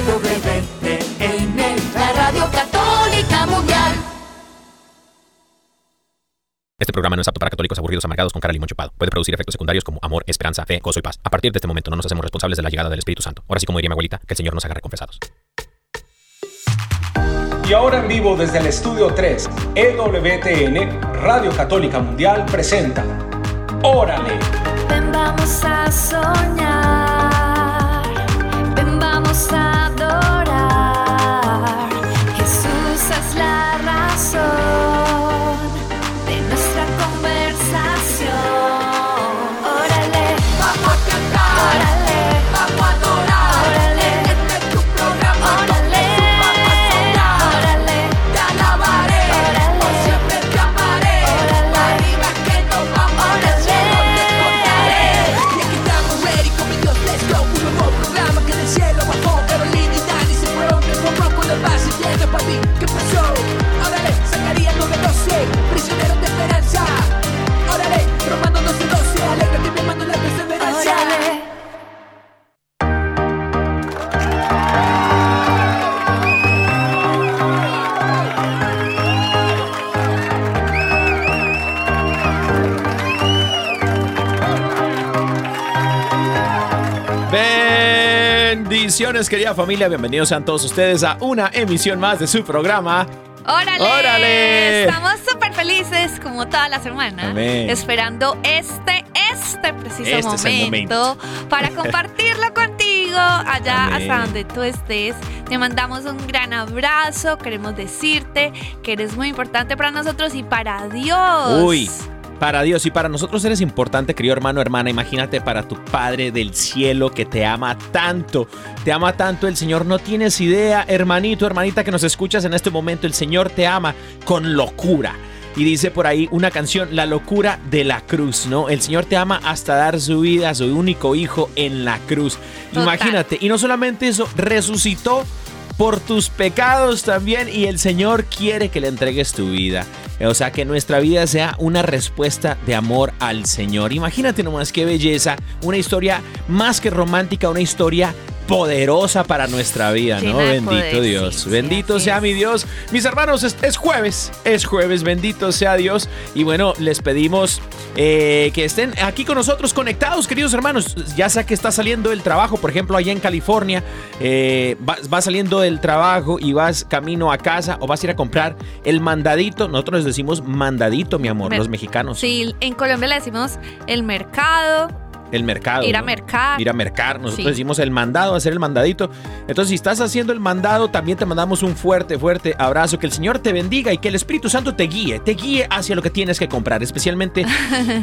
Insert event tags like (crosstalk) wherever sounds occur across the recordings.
EWTN, la Radio Católica Mundial. Este programa no es apto para católicos aburridos amargados con cara de limón chupado. Puede producir efectos secundarios como amor, esperanza, fe, gozo y paz. A partir de este momento no nos hacemos responsables de la llegada del Espíritu Santo. Ahora sí, como diría mi abuelita, que el Señor nos haga reconfesados. Y ahora en vivo desde el estudio 3, EWTN, Radio Católica Mundial presenta Órale. Ven, vamos a soñar. Bendiciones, querida familia. Bienvenidos sean todos ustedes a una emisión más de su programa. ¡Órale! ¡Órale! Estamos súper felices, como toda la semana, Amén. esperando este, este preciso Este es momento, para (laughs) compartirlo contigo allá Amén. hasta donde tú estés. Te mandamos un gran abrazo. Queremos decirte que eres muy importante para nosotros y para Dios. Uy, para Dios y para nosotros eres importante, querido hermano, hermana. Imagínate para tu Padre del cielo que te ama tanto. Te ama tanto el Señor. No tienes idea, hermanito, hermanita que nos escuchas en este momento. El Señor te ama con locura. Y dice por ahí una canción, La locura de la cruz, ¿no? El Señor te ama hasta dar su vida a su único hijo en la cruz. Total. Imagínate. Y no solamente eso, resucitó por tus pecados también y el Señor quiere que le entregues tu vida. O sea, que nuestra vida sea una respuesta de amor al Señor. Imagínate nomás qué belleza, una historia más que romántica, una historia poderosa para nuestra vida, ¿no? Bendito poder, Dios, sí, bendito sea es. mi Dios. Mis hermanos, es, es jueves, es jueves, bendito sea Dios. Y bueno, les pedimos eh, que estén aquí con nosotros conectados, queridos hermanos. Ya sea que está saliendo del trabajo, por ejemplo, allá en California, eh, vas, vas saliendo del trabajo y vas camino a casa o vas a ir a comprar el mandadito. Nosotros decimos mandadito, mi amor, Mer- los mexicanos. Sí, en Colombia le decimos el mercado, El mercado. ir a ¿no? mercar. Ir a mercar. Nosotros Sí. decimos el mandado, hacer el mandadito. Entonces, si estás haciendo el mandado, también te mandamos un fuerte, fuerte abrazo. Que el Señor te bendiga y que el Espíritu Santo te guíe, te guíe hacia lo que tienes que comprar, especialmente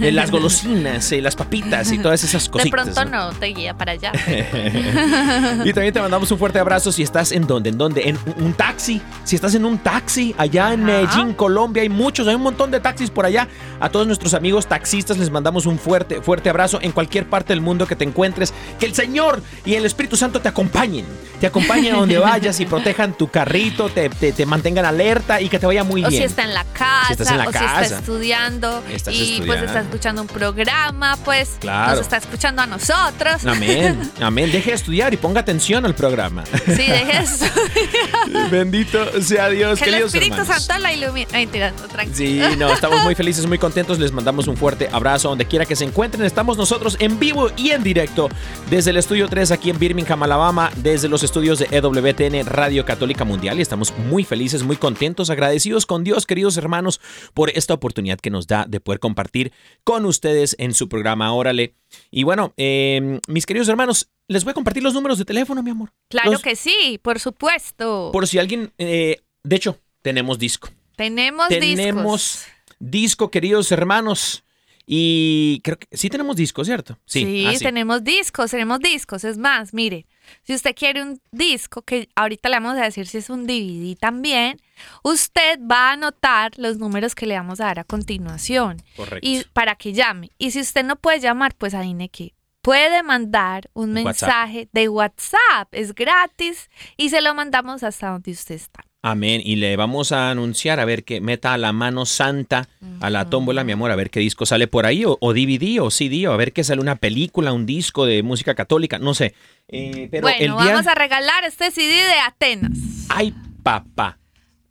eh, las (laughs) golosinas, eh, las papitas y todas esas De cositas. pronto no te guía para allá. (laughs) Y también te mandamos un fuerte abrazo si estás en donde, en donde, en un- un taxi. Si estás en un taxi allá en Ajá. Medellín, Colombia, hay muchos, hay un montón de taxis por allá. A todos nuestros amigos taxistas les mandamos un fuerte, fuerte abrazo en cualquier parte del mundo que te encuentres. Que el Señor y el Espíritu Santo te acompañen, te acompañen a donde (laughs) vayas y protejan tu carrito, te, te- te mantengan alerta y que te vaya muy O bien. si está en la casa, Si estás en la o si casa. está estudiando Estás y estudiando. pues está escuchando un programa, pues Claro. nos está escuchando a nosotros. Amén, (laughs) amén. Deje de estudiar y ponga atención al programa. Sí, deje eso. (laughs) Bendito sea Dios, que el queridos Espíritu hermanos. Santo la ilumine. Ay, mentira, no, Sí, no, estamos muy felices, muy contentos. Les mandamos un fuerte abrazo donde quiera que se encuentren. Estamos nosotros en vivo y en directo desde el estudio 3 aquí en Birmingham, Alabama, desde los estudios de EWTN Radio Católica Mundial. Y estamos muy felices, muy contentos, agradecidos con Dios, queridos hermanos, por esta oportunidad que nos da de poder compartir con ustedes en su programa Órale. Y bueno, eh, mis queridos hermanos, les voy a compartir los números de teléfono, mi amor. Claro Los- que sí, por supuesto. Por si alguien, eh, de hecho, tenemos disco. tenemos, Tenemos discos. disco, queridos hermanos. Y creo que sí tenemos disco, ¿cierto? Sí, ah, tenemos discos, tenemos discos. Es más, mire, si usted quiere un disco, que ahorita le vamos a decir si es un DVD también, usted va a anotar los números que le vamos a dar a continuación. Correcto. Y para que llame. Y si usted no puede llamar, pues adivine qué. Puede mandar un WhatsApp. mensaje de WhatsApp, es gratis y se lo mandamos hasta donde usted está. Amén. Y le vamos a anunciar a ver que meta la mano santa a la tómbola, mi amor, a ver qué disco sale por ahí, o, o DVD o CD, o a ver qué sale una película, un disco de música católica, no sé. Eh, pero el bueno, día. vamos a regalar este CD de Atenas. Ay, papá.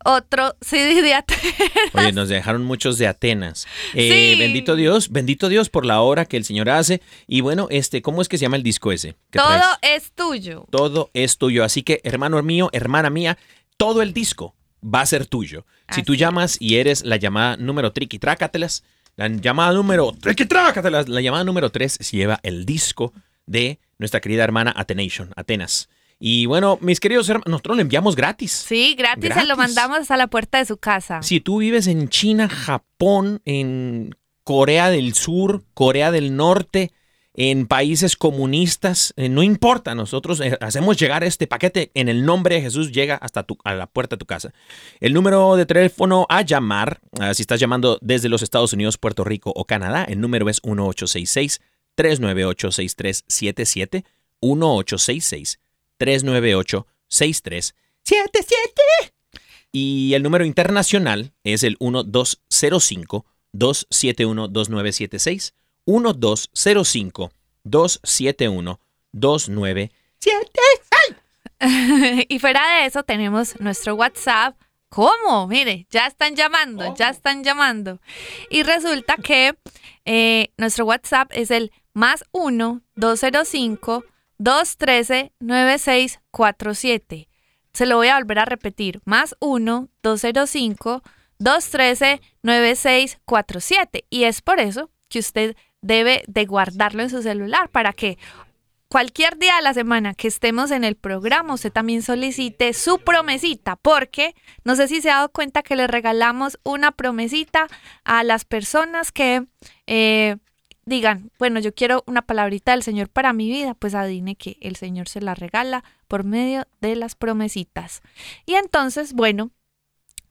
Otro CD de Atenas. Oye, nos dejaron muchos de Atenas. Eh, Sí. Bendito Dios, bendito Dios por la obra que el Señor hace. Y bueno, este, ¿cómo es que se llama el disco ese? Todo traes? es tuyo. Todo es tuyo. Así que, hermano mío, hermana mía, todo el disco va a ser tuyo. Si tú llamas y eres la llamada número triqui trácatelas, la llamada número triqui trácatelas, la llamada número 3 se lleva el disco de nuestra querida hermana Atenation, Atenas. Y bueno, mis queridos hermanos, nosotros lo enviamos gratis. Sí, gratis, se Gratis. lo mandamos hasta la puerta de su casa. Si tú vives en China, Japón, en Corea del Sur, Corea del Norte, en países comunistas, eh, no importa, nosotros eh, hacemos llegar este paquete en el nombre de Jesús, llega hasta tu, a la puerta de tu casa. El número de teléfono a llamar, ah, si estás llamando desde los Estados Unidos, Puerto Rico o Canadá, el número es 1866 398 6377 1866 398 6377 y el número internacional es el 1205-271-2976. 1205-271-2976. y fuera de eso tenemos nuestro WhatsApp. ¿Cómo? Mire, ya están llamando, ya están llamando. Y resulta que eh, nuestro WhatsApp es el más 1-205-213-9647. Se lo voy a volver a repetir. Más 1-205-213-9647. Y es por eso que usted debe de guardarlo en su celular para que cualquier día de la semana que estemos en el programa, usted también solicite su promesita, porque no sé si se ha dado cuenta que le regalamos una promesita a las personas que eh, digan, bueno, yo quiero una palabrita del Señor para mi vida, pues adivine que el Señor se la regala por medio de las promesitas. Y entonces, bueno,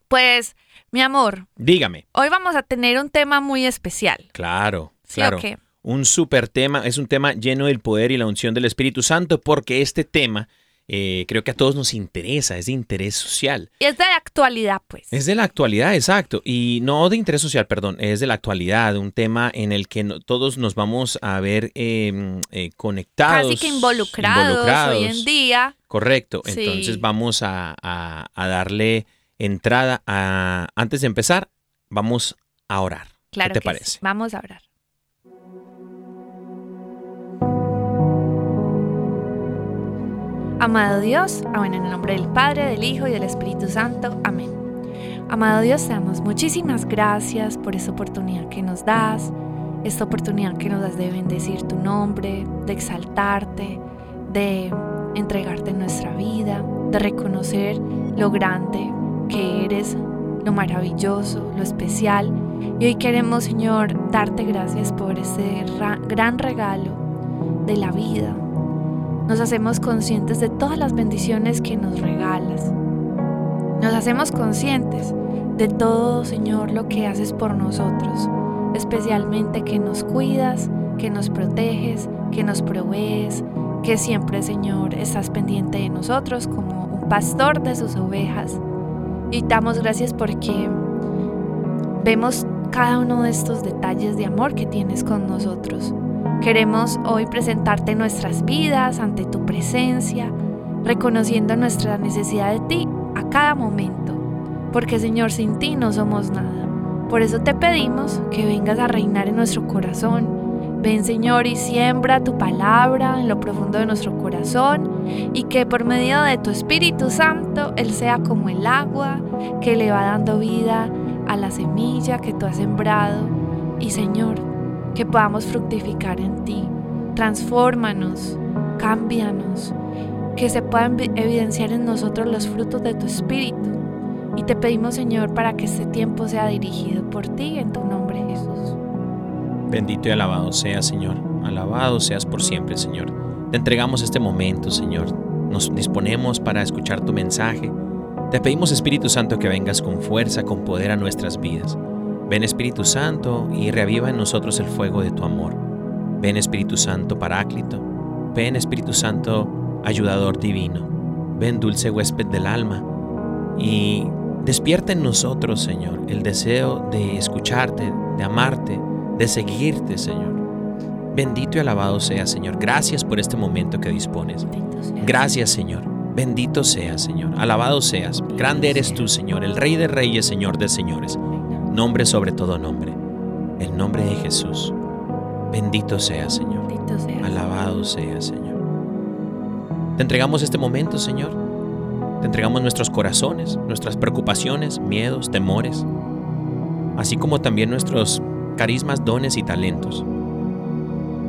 pues, mi amor, Dígame. hoy vamos a tener un tema muy especial. Claro, ¿Sí claro. o qué? Un súper tema, es un tema lleno del poder y la unción del Espíritu Santo porque este tema eh, creo que a todos nos interesa, es de interés social. Y es de la actualidad, pues. Es de la actualidad, exacto. Y no de interés social, perdón, es de la actualidad, un tema en el que no- todos nos vamos a ver eh, eh, conectados. Casi que involucrados, involucrados. hoy en día. Correcto. Sí. Entonces vamos a, a- a darle entrada a... Antes de empezar, vamos a orar. Claro ¿Qué te que parece? sí. Vamos a orar. Amado Dios, amén en el nombre del Padre, del Hijo y del Espíritu Santo. Amén. Amado Dios, te damos muchísimas gracias por esta oportunidad que nos das, esta oportunidad que nos das de bendecir tu nombre, de exaltarte, de entregarte nuestra vida, de reconocer lo grande que eres, lo maravilloso, lo especial. Y hoy queremos, Señor, darte gracias por ese ra- gran regalo de la vida. Nos hacemos conscientes de todas las bendiciones que nos regalas. Nos hacemos conscientes de todo, Señor, lo que haces por nosotros, especialmente que nos cuidas, que nos proteges, que nos provees, que siempre, Señor, estás pendiente de nosotros como un pastor de sus ovejas. Y damos gracias porque vemos cada uno de estos detalles de amor que tienes con nosotros. Queremos hoy presentarte nuestras vidas ante tu presencia, reconociendo nuestra necesidad de ti a cada momento, porque Señor, sin ti no somos nada. Por eso te pedimos que vengas a reinar en nuestro corazón. Ven Señor y siembra tu palabra en lo profundo de nuestro corazón y que por medio de tu Espíritu Santo Él sea como el agua que le va dando vida a la semilla que tú has sembrado. Y Señor, que podamos fructificar en ti. Transfórmanos, cámbianos, que se puedan vi- evidenciar en nosotros los frutos de tu Espíritu. Y te pedimos, Señor, para que este tiempo sea dirigido por ti en tu nombre, Jesús. Bendito y alabado seas, Señor. Alabado seas por siempre, Señor. Te entregamos este momento, Señor. Nos disponemos para escuchar tu mensaje. Te pedimos, Espíritu Santo, que vengas con fuerza, con poder a nuestras vidas. Ven, Espíritu Santo, y reaviva en nosotros el fuego de tu amor. Ven, Espíritu Santo, Paráclito. Ven, Espíritu Santo, ayudador divino. Ven, dulce huésped del alma. y despierta en nosotros, Señor, el deseo de escucharte, de amarte, de seguirte, Señor. Bendito y alabado sea, Señor. Gracias por este momento que dispones. Gracias, Señor. Bendito seas, Señor. Alabado seas. Grande eres tú, Señor, el Rey de Reyes, Señor de Señores. Nombre sobre todo nombre. El nombre de Jesús. Bendito sea, Señor. Bendito seas. Alabado sea, Señor. Te entregamos este momento, Señor. Te entregamos nuestros corazones, nuestras preocupaciones, miedos, temores, así como también nuestros carismas, dones y talentos,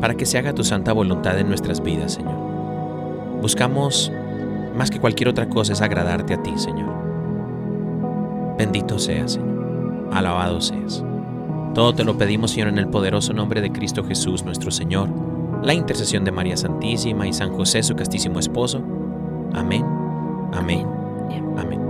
para que se haga tu santa voluntad en nuestras vidas, Señor. Buscamos, más que cualquier otra cosa, es agradarte a ti, Señor. Bendito seas, Señor. Alabado seas. Todo te lo pedimos, Señor, en el poderoso nombre de Cristo Jesús, nuestro Señor, la intercesión de María Santísima y San José, su castísimo esposo. Amén, amén, amén.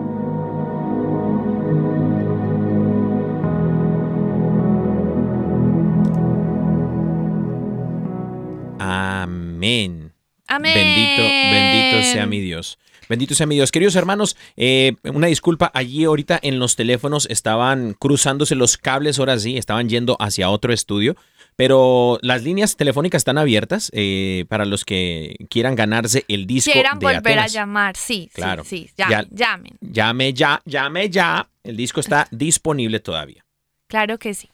Amén. Amén. Bendito, bendito sea mi Dios. Bendito sea mi Dios. Queridos hermanos, eh, una disculpa, allí ahorita en los teléfonos estaban cruzándose los cables, ahora sí, estaban yendo hacia otro estudio, pero las líneas telefónicas están abiertas eh, para los que quieran ganarse el disco Quieran de volver Atenas. a llamar, sí, Claro. sí, sí, ya- Ya- llamen. Llame ya, llame ya. El disco está (laughs) disponible todavía. Claro que sí.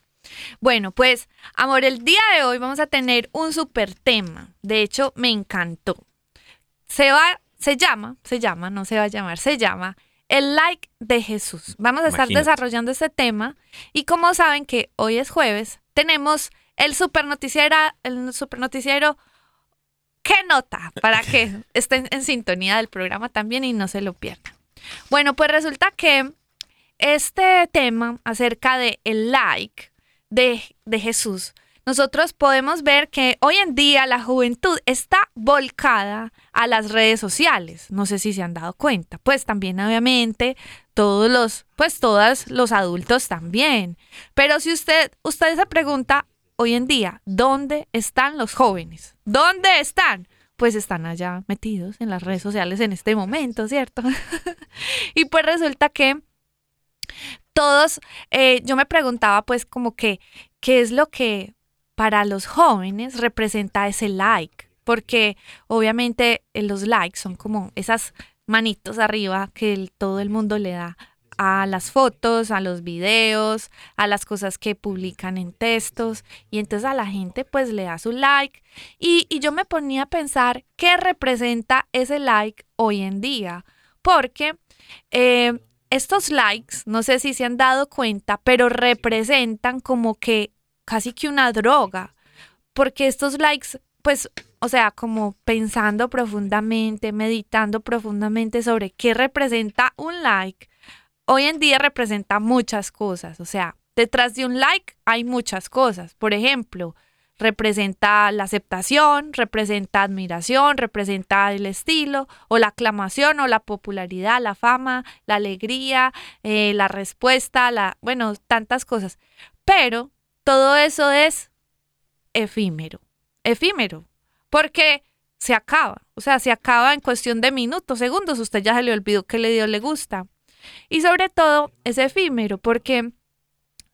Bueno, pues, amor, el día de hoy vamos a tener un super tema. De hecho, me encantó. Se va, se llama, se llama, no se va a llamar, se llama el like de Jesús. Vamos a estar desarrollando este tema y como saben que hoy es jueves, tenemos el super noticiero, el super noticiero ¿Qué nota? Para que (laughs) estén en sintonía del programa también y no se lo pierdan. Bueno, pues resulta que este tema acerca de el like de, de Jesús, nosotros podemos ver que hoy en día la juventud está volcada a las redes sociales. No sé si se han dado cuenta. Pues también, obviamente, todos los, pues todos los adultos también. Pero si usted, usted se pregunta hoy en día, ¿dónde están los jóvenes? ¿Dónde están? Pues están allá metidos en las redes sociales en este momento, ¿cierto? (laughs) y pues resulta que todos, eh, yo me preguntaba pues como que, ¿qué es lo que para los jóvenes representa ese like? Porque obviamente eh, los likes son como esas manitos arriba que todo el mundo le da a las fotos, a los videos, a las cosas que publican en textos y entonces a la gente pues le da su like y, y yo me ponía a pensar qué representa ese like hoy en día porque eh, estos likes, no sé si se han dado cuenta, pero representan como que casi que una droga, porque estos likes, pues, o sea, como pensando profundamente, meditando profundamente sobre qué representa un like, hoy en día representa muchas cosas, o sea, detrás de un like hay muchas cosas, por ejemplo, representa la aceptación, representa admiración, representa el estilo o la aclamación o la popularidad, la fama, la alegría, eh, la respuesta, la, bueno, tantas cosas. Pero todo eso es efímero, efímero, porque se acaba, o sea, se acaba en cuestión de minutos, segundos, usted ya se le olvidó que le dio le gusta. Y sobre todo es efímero, porque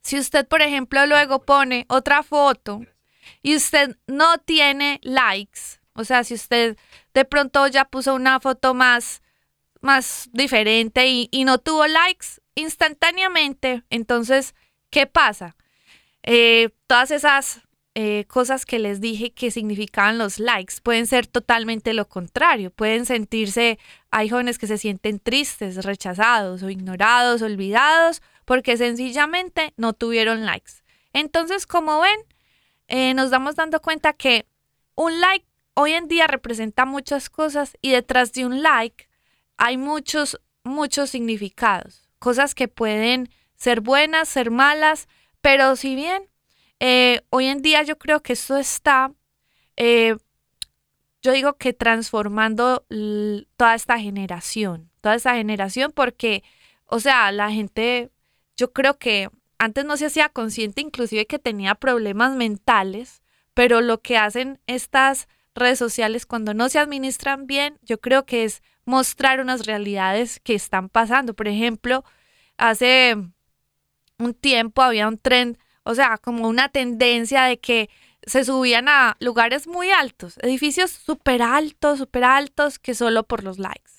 si usted, por ejemplo, luego pone otra foto y usted no tiene likes, o sea, si usted de pronto ya puso una foto más, más diferente y, y no tuvo likes instantáneamente, entonces, ¿qué pasa? Eh, todas esas eh, cosas que les dije que significaban los likes pueden ser totalmente lo contrario. Pueden sentirse, hay jóvenes que se sienten tristes, rechazados o ignorados, olvidados, porque sencillamente no tuvieron likes. Entonces, como ven, eh, nos damos dando cuenta que un like hoy en día representa muchas cosas y detrás de un like hay muchos, muchos significados. Cosas que pueden ser buenas, ser malas, pero si bien eh, hoy en día yo creo que esto está, eh, yo digo que transformando toda esta generación, toda esta generación, porque, o sea, la gente, yo creo que antes no se hacía consciente inclusive que tenía problemas mentales, pero lo que hacen estas redes sociales cuando no se administran bien, yo creo que es mostrar unas realidades que están pasando. Por ejemplo, hace un tiempo había un trend, o sea, como una tendencia de que se subían a lugares muy altos, edificios súper altos, súper altos, que solo por los likes.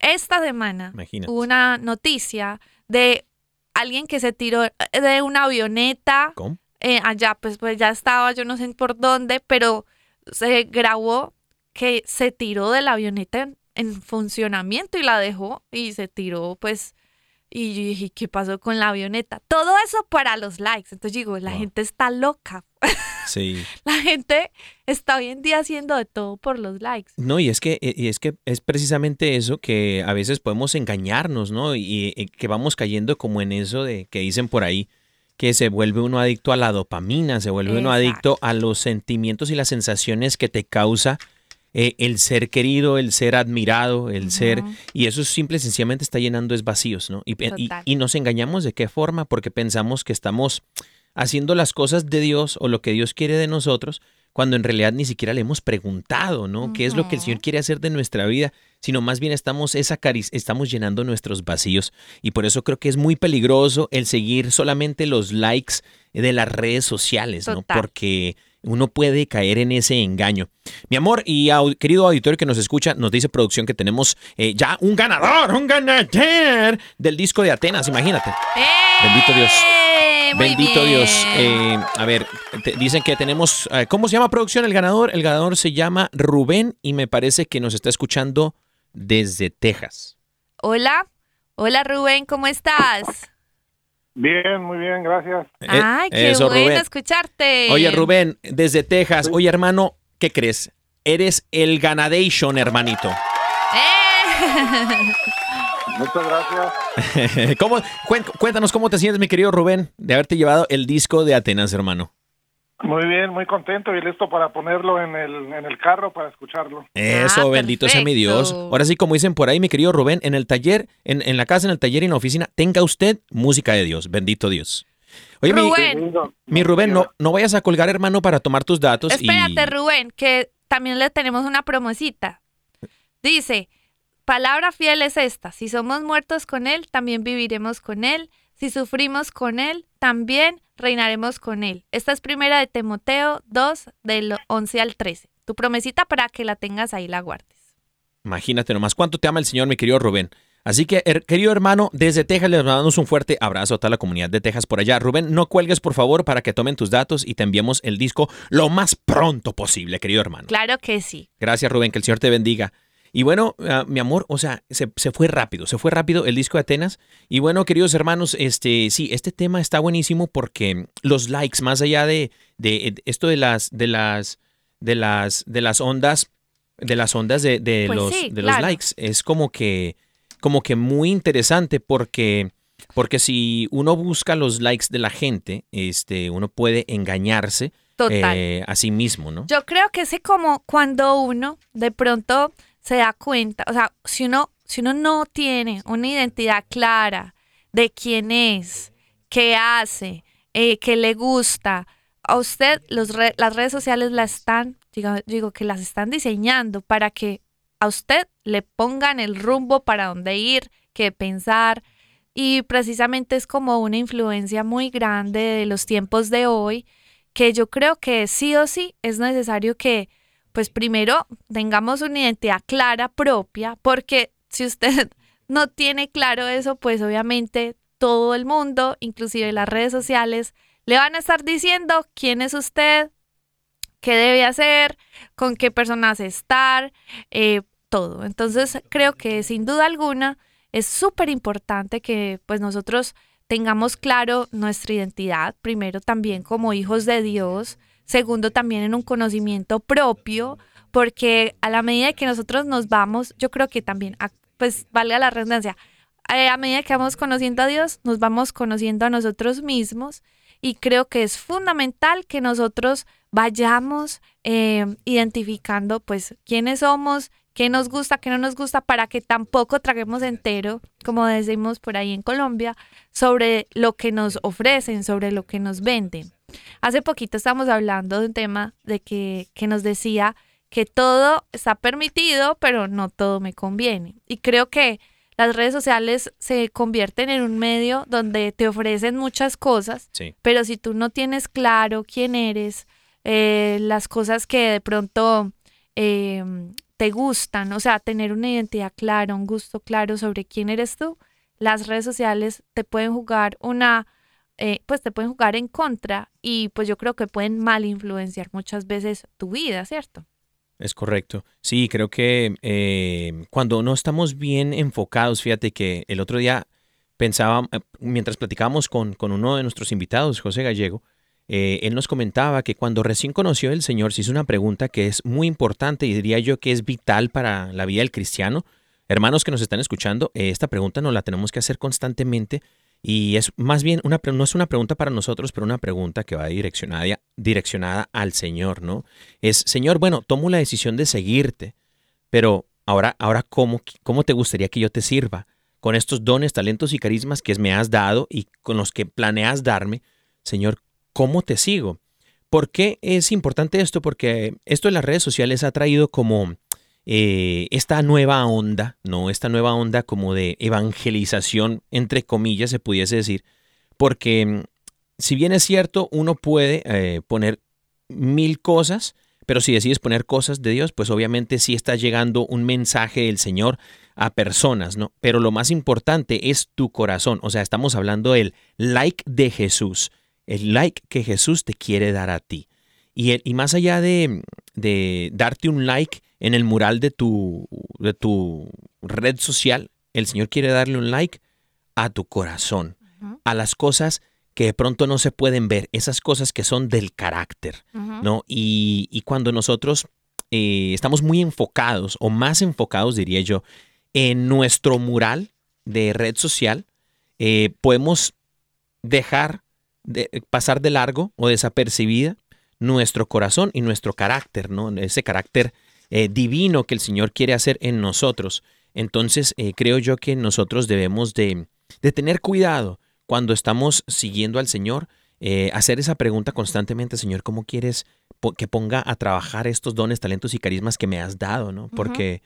Esta semana Imagínate. hubo una noticia de alguien que se tiró de una avioneta ¿Cómo? eh, allá, pues, pues ya estaba, yo no sé por dónde, pero se grabó que se tiró de la avioneta en, en funcionamiento y la dejó y se tiró, pues, y yo dije, ¿qué pasó con la avioneta? Todo eso para los likes. Entonces digo, la Wow. gente está loca. (laughs) Sí. La gente está hoy en día haciendo de todo por los likes. No, y es que, y es que es precisamente eso que a veces podemos engañarnos, ¿no? Y, y que vamos cayendo como en eso de que dicen por ahí que se vuelve uno adicto a la dopamina, se vuelve uno adicto a los sentimientos y las sensaciones que te causa eh, el ser querido, el ser admirado, el ser... Y eso simple y sencillamente está llenando es vacíos, ¿no? Y, y- Total. y nos engañamos de qué forma, porque pensamos que estamos haciendo las cosas de Dios o lo que Dios quiere de nosotros, cuando en realidad ni siquiera le hemos preguntado, ¿no? ¿Qué es lo que el. Señor quiere hacer de nuestra vida? Sino más bien estamos, esa cariz- estamos llenando nuestros vacíos. Y por eso creo que es muy peligroso el seguir solamente los likes de las redes sociales, ¿no? Porque uno puede caer en ese engaño. Mi amor y querido auditorio que nos escucha, nos dice producción que tenemos eh, ya un ganador, un ganador del disco de Atenas, imagínate. Bendito Dios. ¡Eh! Muy Bendito bien. Dios. Eh, a ver, te- dicen que tenemos, eh, ¿cómo se llama producción el ganador? El ganador se llama Rubén y me parece que nos está escuchando desde Texas. Hola, hola Rubén, ¿cómo estás? Bien, muy bien, gracias. Eh, Ay, qué eso, bueno Rubén. escucharte. Oye, Rubén, desde Texas. Oye, hermano, ¿qué crees? Eres el ganadation, hermanito. ¡Eh! (laughs) Muchas gracias. (laughs) ¿Cómo, cuéntanos cómo te sientes, mi querido Rubén, de haberte llevado el disco de Atenas, hermano. Muy bien, muy contento y listo para ponerlo en el, en el carro para escucharlo. Eso, Ah, bendito sea mi Dios. Ahora sí, como dicen por ahí, mi querido Rubén, en el taller, en, en la casa, en el taller y en la oficina, tenga usted música de Dios. Bendito Dios. Oye, mi, Rubén. Mi Rubén, no, no vayas a colgar, hermano, para tomar tus datos. Espérate, y... Rubén, que también le tenemos una promosita. Dice, palabra fiel es esta, si somos muertos con Él, también viviremos con Él, si sufrimos con Él, también reinaremos con Él. Esta es primera de Timoteo 2, del 11 al 13. Tu promesita para que la tengas ahí, la guardes. Imagínate nomás cuánto te ama el Señor, mi querido Rubén. Así que, querido hermano, desde Texas les mandamos un fuerte abrazo a toda la comunidad de Texas por allá. Rubén, no cuelgues, por favor, para que tomen tus datos y te enviemos el disco lo más pronto posible, querido hermano. Claro que sí. Gracias, Rubén, que el Señor te bendiga. Y bueno, ah, mi amor, o sea, se, se fue rápido, se fue rápido el disco de Atenas. Y bueno, queridos hermanos, este, sí, este tema está buenísimo porque los likes, más allá de, de esto de las, de las, de las, de las ondas, de las ondas de, de Pues los, sí, de los likes, es como que, como que muy interesante porque, porque si uno busca los likes de la gente, este, uno puede engañarse Total. eh, a sí mismo, ¿no? Yo creo que es como cuando uno de pronto se da cuenta, o sea, si uno, si uno no tiene una identidad clara de quién es, qué hace, eh, qué le gusta, a usted las redes sociales la están, digo, digo que las están diseñando para que a usted le pongan el rumbo para dónde ir, qué pensar. Y precisamente es como una influencia muy grande de los tiempos de hoy, que yo creo que sí o sí es necesario que, pues primero, tengamos una identidad clara propia, porque si usted (laughs) no tiene claro eso, pues obviamente todo el mundo, inclusive las redes sociales, le van a estar diciendo quién es usted, qué debe hacer, con qué personas estar, eh, todo. Entonces creo que sin duda alguna es súper importante que pues nosotros tengamos claro nuestra identidad, primero también como hijos de Dios, segundo también en un conocimiento propio, porque a la medida que nosotros nos vamos, yo creo que también, pues valga la redundancia, a medida que vamos conociendo a Dios, nos vamos conociendo a nosotros mismos y creo que es fundamental que nosotros vayamos eh, identificando pues quiénes somos, qué nos gusta, qué no nos gusta, para que tampoco traguemos entero, como decimos por ahí en Colombia, sobre lo que nos ofrecen, sobre lo que nos venden. Hace poquito estábamos hablando de un tema de que, que nos decía que todo está permitido, pero no todo me conviene. Y creo que las redes sociales se convierten en un medio donde te ofrecen muchas cosas, Sí. pero si tú no tienes claro quién eres, eh, las cosas que de pronto eh, te gustan, o sea, tener una identidad clara, un gusto claro sobre quién eres tú, las redes sociales te pueden jugar una, eh, pues te pueden jugar en contra y pues yo creo que pueden mal influenciar muchas veces tu vida, ¿cierto? Es correcto. Sí, creo que eh, cuando no estamos bien enfocados, fíjate que el otro día pensaba, eh, mientras platicábamos con, con uno de nuestros invitados, José Gallego, eh, él nos comentaba que cuando recién conoció al Señor se hizo una pregunta que es muy importante y diría yo que es vital para la vida del cristiano. Hermanos que nos están escuchando, eh, esta pregunta nos la tenemos que hacer constantemente y es más bien una, no es una pregunta para nosotros, pero una pregunta que va direccionada, direccionada al Señor, ¿no? Es, Señor, bueno, tomo la decisión de seguirte, pero ahora, ahora ¿cómo, ¿cómo te gustaría que yo te sirva? Con estos dones, talentos y carismas que me has dado y con los que planeas darme, Señor, ¿cómo te sigo? ¿Por qué es importante esto? Porque esto en las redes sociales ha traído como eh, esta nueva onda, ¿no? Esta nueva onda como de evangelización, entre comillas, se pudiese decir, porque mm, si bien es cierto, uno puede eh, poner mil cosas, pero si decides poner cosas de Dios, pues obviamente sí está llegando un mensaje del Señor a personas, ¿no? Pero lo más importante es tu corazón, o sea, estamos hablando del like de Jesús, el like que Jesús te quiere dar a ti. Y, el- y más allá de, de darte un like en el mural de tu, de tu red social, el Señor quiere darle un like a tu corazón, a las cosas que de pronto no se pueden ver, esas cosas que son del carácter, ¿no? Y, y cuando nosotros eh, estamos muy enfocados, o más enfocados, diría yo, en nuestro mural de red social, eh, podemos dejar de pasar de largo o desapercibida nuestro corazón y nuestro carácter, ¿no? Ese carácter eh, divino que el Señor quiere hacer en nosotros. Entonces, eh, creo yo que nosotros debemos de, de tener cuidado cuando estamos siguiendo al Señor, eh, hacer esa pregunta constantemente, Señor, ¿cómo quieres que ponga a trabajar estos dones, talentos y carismas que me has dado, ¿no? Porque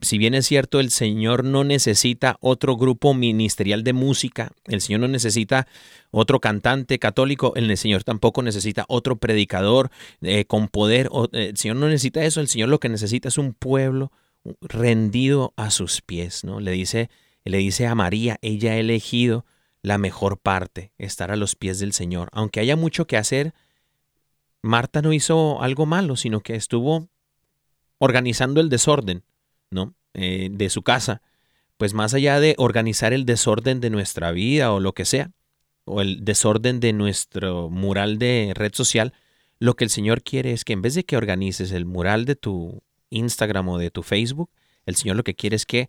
si bien es cierto, el Señor no necesita otro grupo ministerial de música, el Señor no necesita otro cantante católico, el Señor tampoco necesita otro predicador eh, con poder, eh, el Señor no necesita eso, el Señor lo que necesita es un pueblo rendido a sus pies, ¿no? Le dice, le dice a María, ella ha elegido la mejor parte, estar a los pies del Señor. Aunque haya mucho que hacer, Marta no hizo algo malo, sino que estuvo organizando el desorden, ¿no? Eh, de su casa. Pues más allá de organizar el desorden de nuestra vida o lo que sea, o el desorden de nuestro mural de red social, lo que el Señor quiere es que en vez de que organices el mural de tu Instagram o de tu Facebook, el Señor lo que quiere es que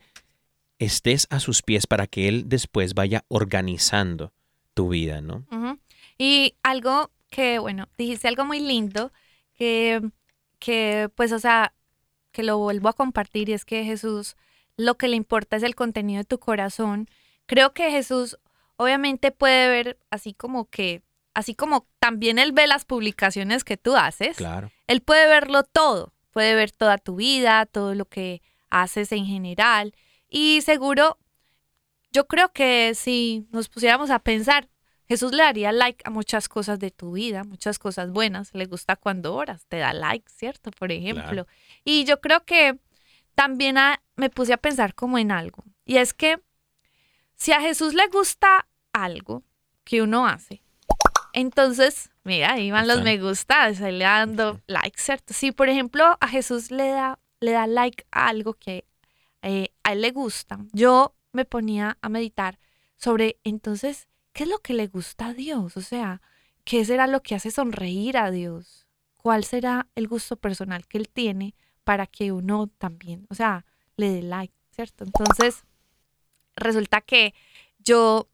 estés a sus pies para que Él después vaya organizando tu vida, ¿no? Y algo que, bueno, dijiste algo muy lindo, que, que pues, o sea, que lo vuelvo a compartir y es que Jesús lo que le importa es el contenido de tu corazón. Creo que Jesús obviamente puede ver así como que, así como también Él ve las publicaciones que tú haces, Claro. Él puede verlo todo, puede ver toda tu vida, todo lo que haces en general. Y seguro, yo creo que si nos pusiéramos a pensar, Jesús le daría like a muchas cosas de tu vida, muchas cosas buenas. Le gusta cuando oras, te da like, ¿cierto? Por ejemplo. Y yo creo que también a- me puse a pensar como en algo. Y es que si a Jesús le gusta algo que uno hace, entonces, mira, ahí van los me gusta, se le dando like, ¿cierto? Si, por ejemplo, a Jesús le da, le da like a algo que eh, a él le gusta, yo me ponía a meditar sobre, entonces, ¿qué es lo que le gusta a Dios? O sea, ¿qué será lo que hace sonreír a Dios? ¿Cuál será el gusto personal que él tiene para que uno también, o sea, le dé like, ¿cierto? Entonces, resulta que yo,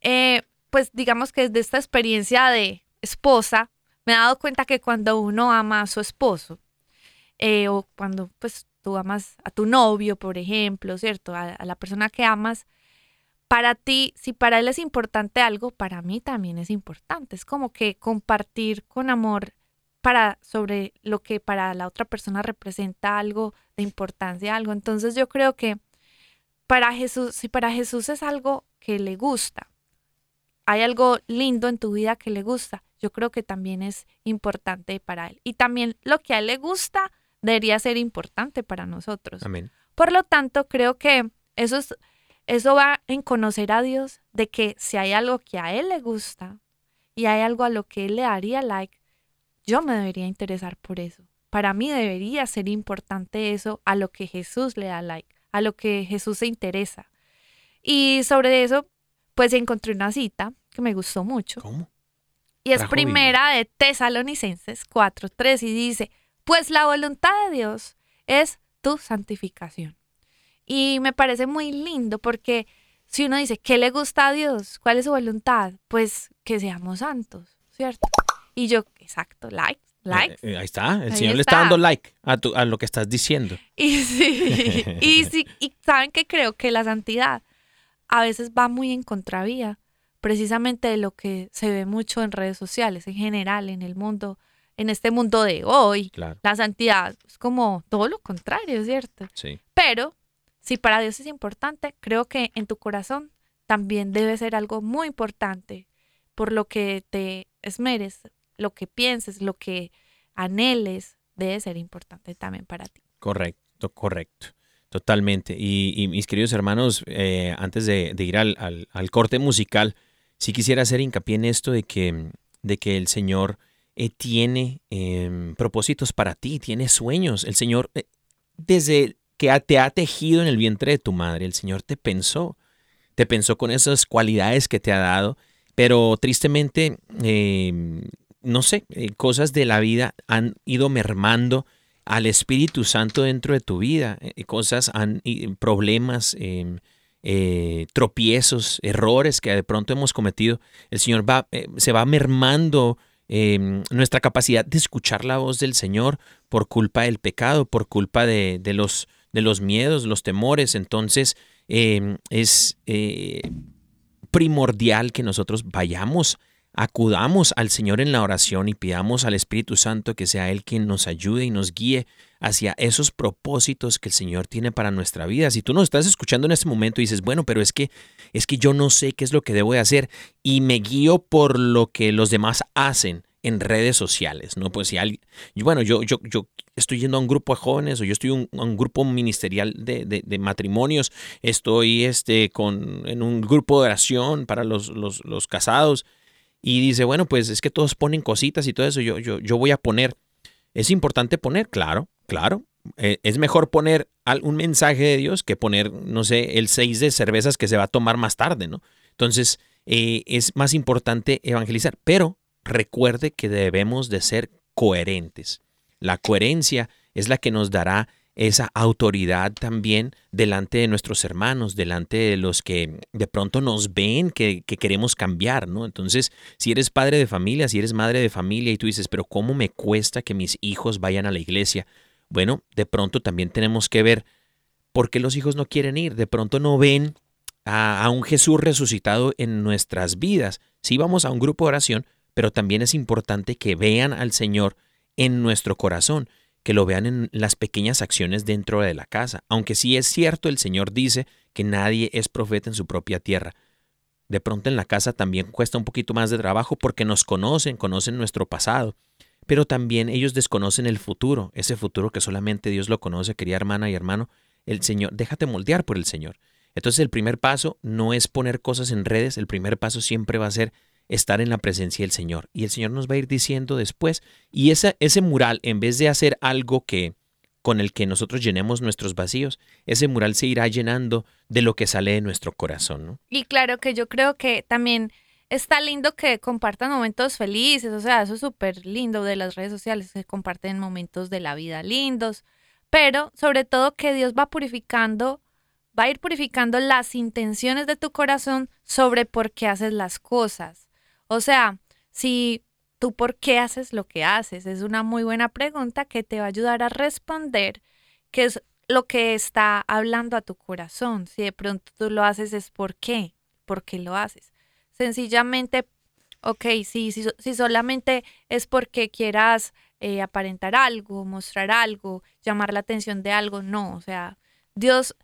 eh, pues digamos que desde esta experiencia de esposa, me he dado cuenta que cuando uno ama a su esposo, eh, o cuando pues tú amas a tu novio, por ejemplo, ¿cierto? A, a la persona que amas, para ti, si para él es importante algo, para mí también es importante. Es como que compartir con amor para sobre lo que para la otra persona representa algo de importancia, algo. Entonces yo creo que para Jesús, si para Jesús es algo que le gusta, hay algo lindo en tu vida que le gusta, yo creo que también es importante para él. Y también lo que a él le gusta debería ser importante para nosotros. Amén. Por lo tanto, creo que eso, es, eso va en conocer a Dios, de que si hay algo que a Él le gusta y hay algo a lo que Él le daría like, yo me debería interesar por eso. Para mí debería ser importante eso a lo que Jesús le da like, a lo que Jesús se interesa. Y sobre eso, pues encontré una cita que me gustó mucho. ¿Cómo? Y es Trajo primera de Tesalonicenses 4.3 y dice, pues la voluntad de Dios es tu santificación. Y me parece muy lindo porque si uno dice, ¿qué le gusta a Dios? ¿Cuál es su voluntad? Pues que seamos santos, ¿cierto? Y yo, exacto, like, like. Eh, eh, ahí está, el Ahí Señor le está. está dando like a, tu- a lo que estás diciendo. (laughs) Y sí, y sí, y saben que creo que la santidad a veces va muy en contravía, precisamente de lo que se ve mucho en redes sociales, en general, en el mundo, en este mundo de hoy. Claro, La santidad es como todo lo contrario, ¿cierto? sí. Pero si para Dios es importante, creo que en tu corazón también debe ser algo muy importante por lo que te esmeres, lo que pienses, lo que anheles, debe ser importante también para ti. Correcto, correcto. Totalmente. Y, mis queridos hermanos, eh, antes de, ir al, corte musical, sí quisiera hacer hincapié en esto de que, de que el Señor eh, tiene em, propósitos para ti, tiene sueños. El Señor, eh, desde que te ha tejido en el vientre de tu madre, el Señor te pensó, te pensó con esas cualidades que te ha dado, pero tristemente, em, no sé, eh, cosas de la vida han ido mermando al Espíritu Santo dentro de tu vida. eh, cosas, han, problemas, eh, eh, tropiezos, errores que de pronto hemos cometido. El Señor va, se va mermando eh, nuestra capacidad de escuchar la voz del Señor por culpa del pecado, por culpa de, de los, de los miedos, los temores. Entonces eh, es eh, primordial que nosotros vayamos acudamos al Señor en la oración y pidamos al Espíritu Santo que sea Él quien nos ayude y nos guíe hacia esos propósitos que el Señor tiene para nuestra vida. Si tú nos estás escuchando en este momento y dices, bueno, pero es que es que yo no sé qué es lo que debo de hacer y me guío por lo que los demás hacen en redes sociales, ¿no? Pues si alguien, bueno, yo, yo, yo estoy yendo a un grupo de jóvenes o yo estoy un- a un grupo ministerial de, de- matrimonios, estoy este, con, en un grupo de oración para los, los, los casados y dice, bueno, pues es que todos ponen cositas y todo eso, yo, yo, yo voy a poner. Es importante poner, claro, claro. Eh, es mejor poner un mensaje de Dios que poner, no sé, el seis de cervezas que se va a tomar más tarde, ¿no? Entonces, eh, es más importante evangelizar, pero recuerde que debemos de ser coherentes. La coherencia es la que nos dará esa autoridad también delante de nuestros hermanos, delante de los que de pronto nos ven que, que queremos cambiar, ¿no? Entonces, si eres padre de familia, si eres madre de familia y tú dices, pero ¿cómo me cuesta que mis hijos vayan a la iglesia? Bueno, de pronto también tenemos que ver por qué los hijos no quieren ir, de pronto no ven a, a un Jesús resucitado en nuestras vidas. Sí vamos a un grupo de oración, pero también es importante que vean al Señor en nuestro corazón, que lo vean en las pequeñas acciones dentro de la casa. Aunque sí es cierto, el Señor dice que nadie es profeta en su propia tierra. De pronto en la casa también cuesta un poquito más de trabajo porque nos conocen, conocen nuestro pasado, pero también ellos desconocen el futuro, ese futuro que solamente Dios lo conoce, querida hermana y hermano. El Señor, déjate moldear por el Señor. Entonces el primer paso no es poner cosas en redes, el primer paso siempre va a ser estar en la presencia del Señor. Y el Señor nos va a ir diciendo después, y esa, ese mural, en vez de hacer algo que con el que nosotros llenemos nuestros vacíos, ese mural se irá llenando de lo que sale de nuestro corazón, ¿no? Y claro que yo creo que también está lindo que compartan momentos felices, o sea, eso es súper lindo de las redes sociales, que comparten momentos de la vida lindos, pero sobre todo que Dios va purificando, va a ir purificando las intenciones de tu corazón sobre por qué haces las cosas. O sea, si tú por qué haces lo que haces, es una muy buena pregunta que te va a ayudar a responder qué es lo que está hablando a tu corazón. Si de pronto tú lo haces es por qué, por qué lo haces. Sencillamente, ok, sí, si, si solamente es porque quieras eh, aparentar algo, mostrar algo, llamar la atención de algo, no, o sea, Dios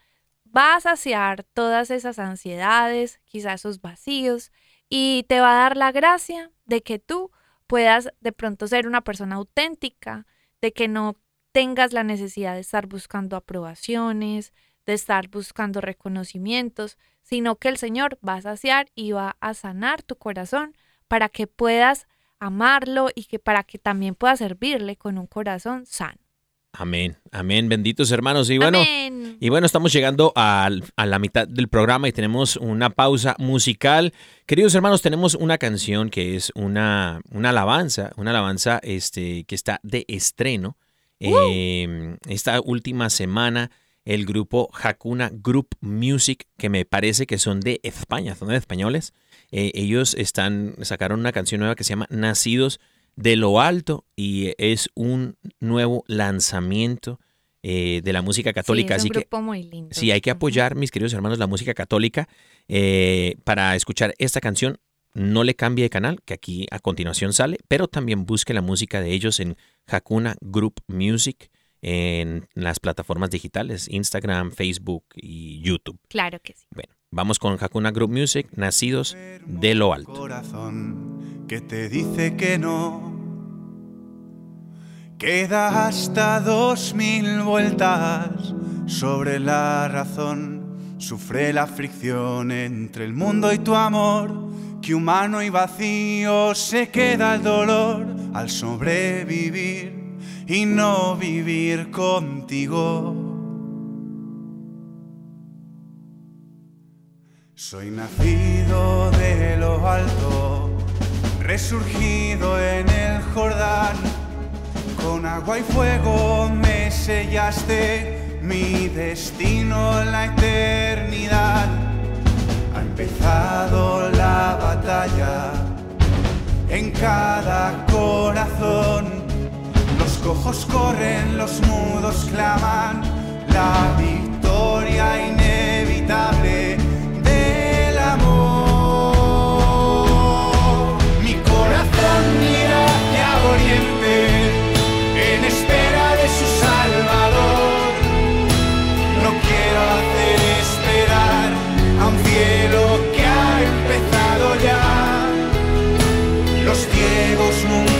va a saciar todas esas ansiedades, quizás esos vacíos, y te va a dar la gracia de que tú puedas de pronto ser una persona auténtica, de que no tengas la necesidad de estar buscando aprobaciones, de estar buscando reconocimientos, sino que el Señor va a saciar y va a sanar tu corazón para que puedas amarlo y que para que también puedas servirle con un corazón sano. Amén, amén, benditos hermanos. Y bueno, Amén. y bueno, estamos llegando a la mitad del programa y tenemos una pausa musical. Queridos hermanos, tenemos una canción que es una, una alabanza, una alabanza este, que está de estreno. Eh, esta última semana, el grupo Hakuna Group Music, que me parece que son de España, son de españoles, eh, ellos están, sacaron una canción nueva que se llama Nacidos de lo Alto y es un nuevo lanzamiento eh, de la música católica. Sí, es Así que grupo muy lindo. Sí, hay que apoyar, mis queridos hermanos, la música católica. eh, para escuchar esta canción, no le cambie de canal, que aquí a continuación sale, pero también busque la música de ellos en Hakuna Group Music, en las plataformas digitales, Instagram, Facebook y YouTube. Claro que sí. Bueno, vamos con Hakuna Group Music, Nacidos de lo Alto. Corazón que te dice que no. Queda hasta dos mil vueltas sobre la razón. Sufre la fricción entre el mundo y tu amor. Que humano y vacío se queda el dolor al sobrevivir y no vivir contigo. Soy nacido de lo alto, resurgido en el Jordán. Con agua y fuego me sellaste mi destino en la eternidad. Ha empezado la batalla en cada corazón. Los cojos corren, los mudos claman, la victoria inevitable espera de su salvador. No quiero hacer esperar a un cielo que ha empezado ya. Los ciegos nunca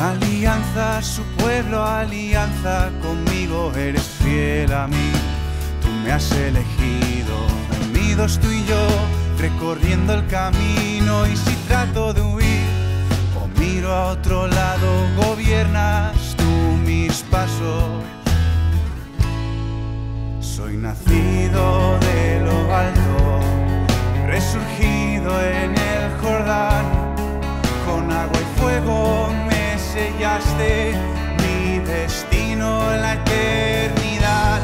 alianza, su pueblo, alianza conmigo, eres fiel a mí. Tú me has elegido, unidos tú y yo, recorriendo el camino. Y si trato de huir o miro a otro lado, gobiernas tú mis pasos. Soy nacido de lo alto, resurgido en el Jordán. Con agua y fuego sellaste mi destino en la eternidad.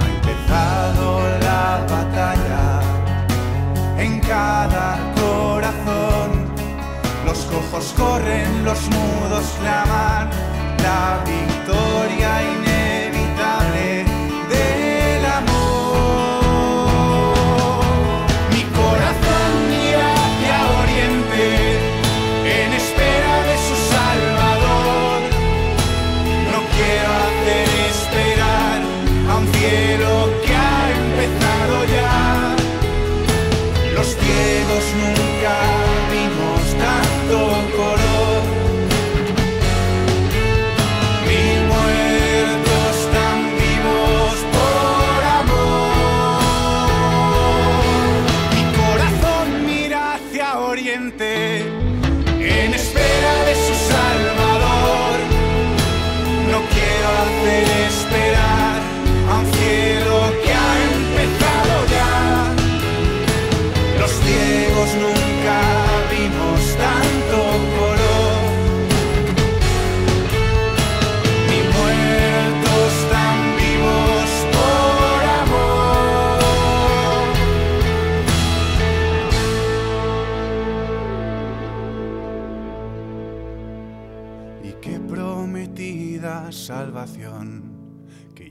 Ha empezado la batalla en cada corazón. Los cojos corren, los mudos claman, la victoria inevitable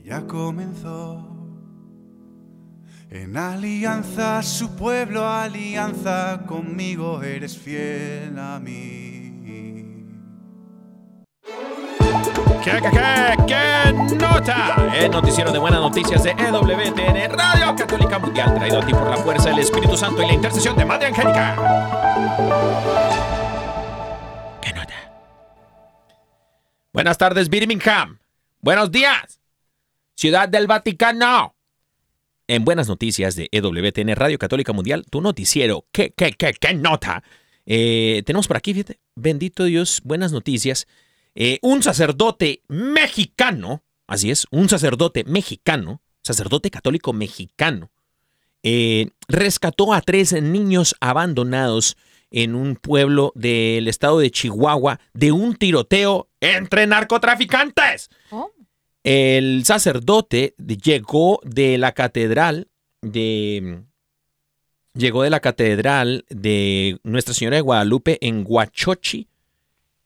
ya comenzó. En alianza su pueblo, alianza conmigo, eres fiel a mí. ¿Qué, qué, qué, qué nota? El noticiero de buenas noticias de EWTN, Radio Católica Mundial, traído a ti por la fuerza del Espíritu Santo y la intercesión de Madre Angélica. ¿Qué nota? Buenas tardes, Birmingham. Buenos días, Ciudad del Vaticano. En buenas noticias de EWTN, Radio Católica Mundial, tu noticiero. ¿Qué, qué, qué, qué nota? Eh, tenemos por aquí, fíjate, bendito Dios, buenas noticias. Eh, un sacerdote mexicano, así es, un sacerdote mexicano, sacerdote católico mexicano, eh, rescató a tres niños abandonados en un pueblo del estado de Chihuahua de un tiroteo entre narcotraficantes. Oh. El sacerdote llegó de la catedral de llegó de la catedral de Nuestra Señora de Guadalupe en Huachochi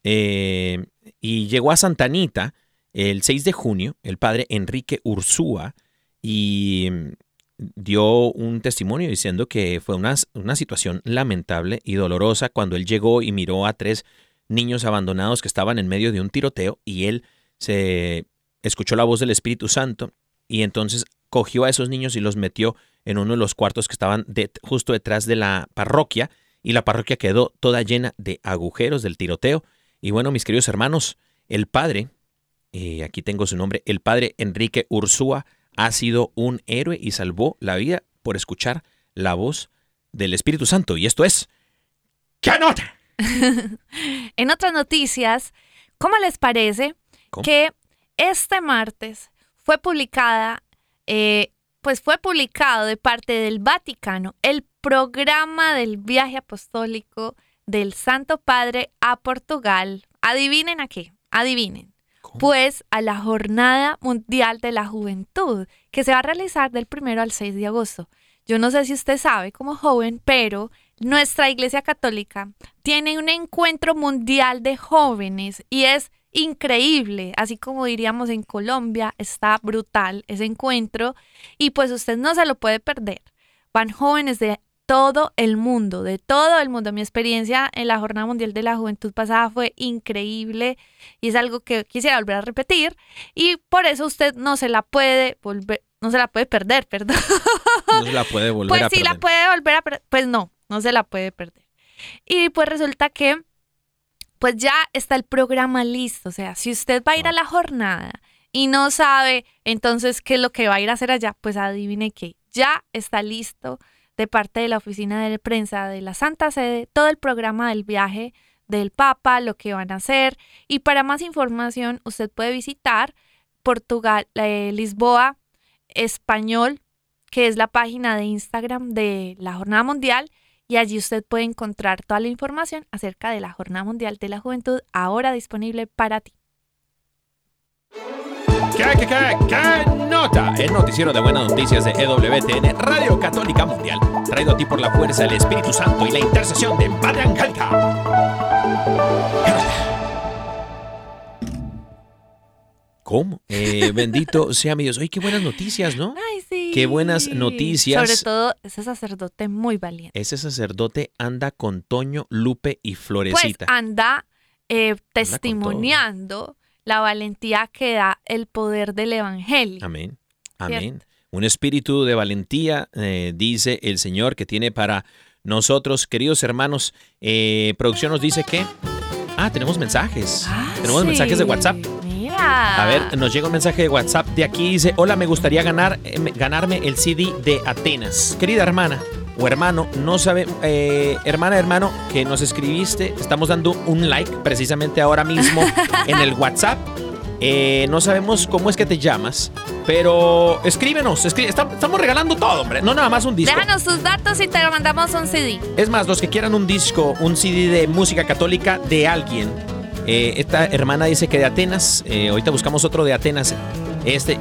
eh, y llegó a Santa Anita el 6 de junio, el padre Enrique Ursúa, y dio un testimonio diciendo que fue una, una situación lamentable y dolorosa cuando él llegó y miró a tres niños abandonados que estaban en medio de un tiroteo y él se escuchó la voz del Espíritu Santo y entonces cogió a esos niños y los metió en uno de los cuartos que estaban de- justo detrás de la parroquia y la parroquia quedó toda llena de agujeros del tiroteo. Y bueno, mis queridos hermanos, el padre, eh, aquí tengo su nombre, el padre Enrique Ursúa ha sido un héroe y salvó la vida por escuchar la voz del Espíritu Santo. Y esto es... ¿Qué nota? (laughs) En otras noticias, ¿cómo les parece ¿Cómo? que este martes fue publicada, eh, pues fue publicado de parte del Vaticano el programa del viaje apostólico del Santo Padre a Portugal? Adivinen a qué, adivinen. Pues a la Jornada Mundial de la Juventud, que se va a realizar del primero al 6 de agosto. Yo no sé si usted sabe como joven, pero nuestra Iglesia Católica tiene un encuentro mundial de jóvenes y es increíble, así como diríamos en Colombia, está brutal ese encuentro y pues usted no se lo puede perder. Van jóvenes de todo el mundo, de todo el mundo. Mi experiencia en la Jornada Mundial de la Juventud pasada fue increíble y es algo que quisiera volver a repetir y por eso usted no se la puede volver, no se la puede perder, (laughs) perdón. No se la puede volver Pues a sí la perder. puede volver a perder. Pues no, no se la puede perder. Y pues resulta que pues ya está el programa listo. O sea, si usted va a ir a la jornada y no sabe entonces qué es lo que va a ir a hacer allá, pues adivine que ya está listo de parte de la oficina de prensa de la Santa Sede todo el programa del viaje del Papa, lo que van a hacer. Y para más información, usted puede visitar Portugal, eh, Lisboa, Español, que es la página de Instagram de la Jornada Mundial. Y allí usted puede encontrar toda la información acerca de la Jornada Mundial de la Juventud, ahora disponible para ti. ¿Qué, qué, qué, qué nota? El noticiero de buenas noticias de EWTN, Radio Católica Mundial, traído a ti por la fuerza del Espíritu Santo y la intercesión de Padre Angélica. ¿Cómo? Eh, bendito (laughs) sea mi Dios. Ay, qué buenas noticias, ¿no? Ay, sí. Qué buenas noticias. Sobre todo ese sacerdote muy valiente. Ese sacerdote anda con Toño, Lupe y Pues Florecita. anda eh, testimoniando la valentía que da el poder del Evangelio. Amén. Amén. Un espíritu de valentía, eh, dice el Señor, que tiene para nosotros, queridos hermanos. Eh, producción nos dice que. Ah, tenemos mensajes. tenemos Sí. mensajes de WhatsApp. A ver, nos llega un mensaje de WhatsApp de aquí. Dice: Hola, me gustaría ganar, eh, me- ganarme el CD de Atenas. Querida hermana o hermano, no sabe, eh, hermana, hermano, que nos escribiste. Estamos dando un like precisamente ahora mismo (laughs) en el WhatsApp. Eh, no sabemos cómo es que te llamas, pero escríbenos. escrí- estam- estamos regalando todo, hombre. No nada más un disco. Déjanos tus datos y te lo mandamos un CD. Es más, los que quieran un disco, un CD de música católica de alguien. Eh, esta hermana dice que de Atenas. eh, ahorita buscamos otro de Atenas. Este.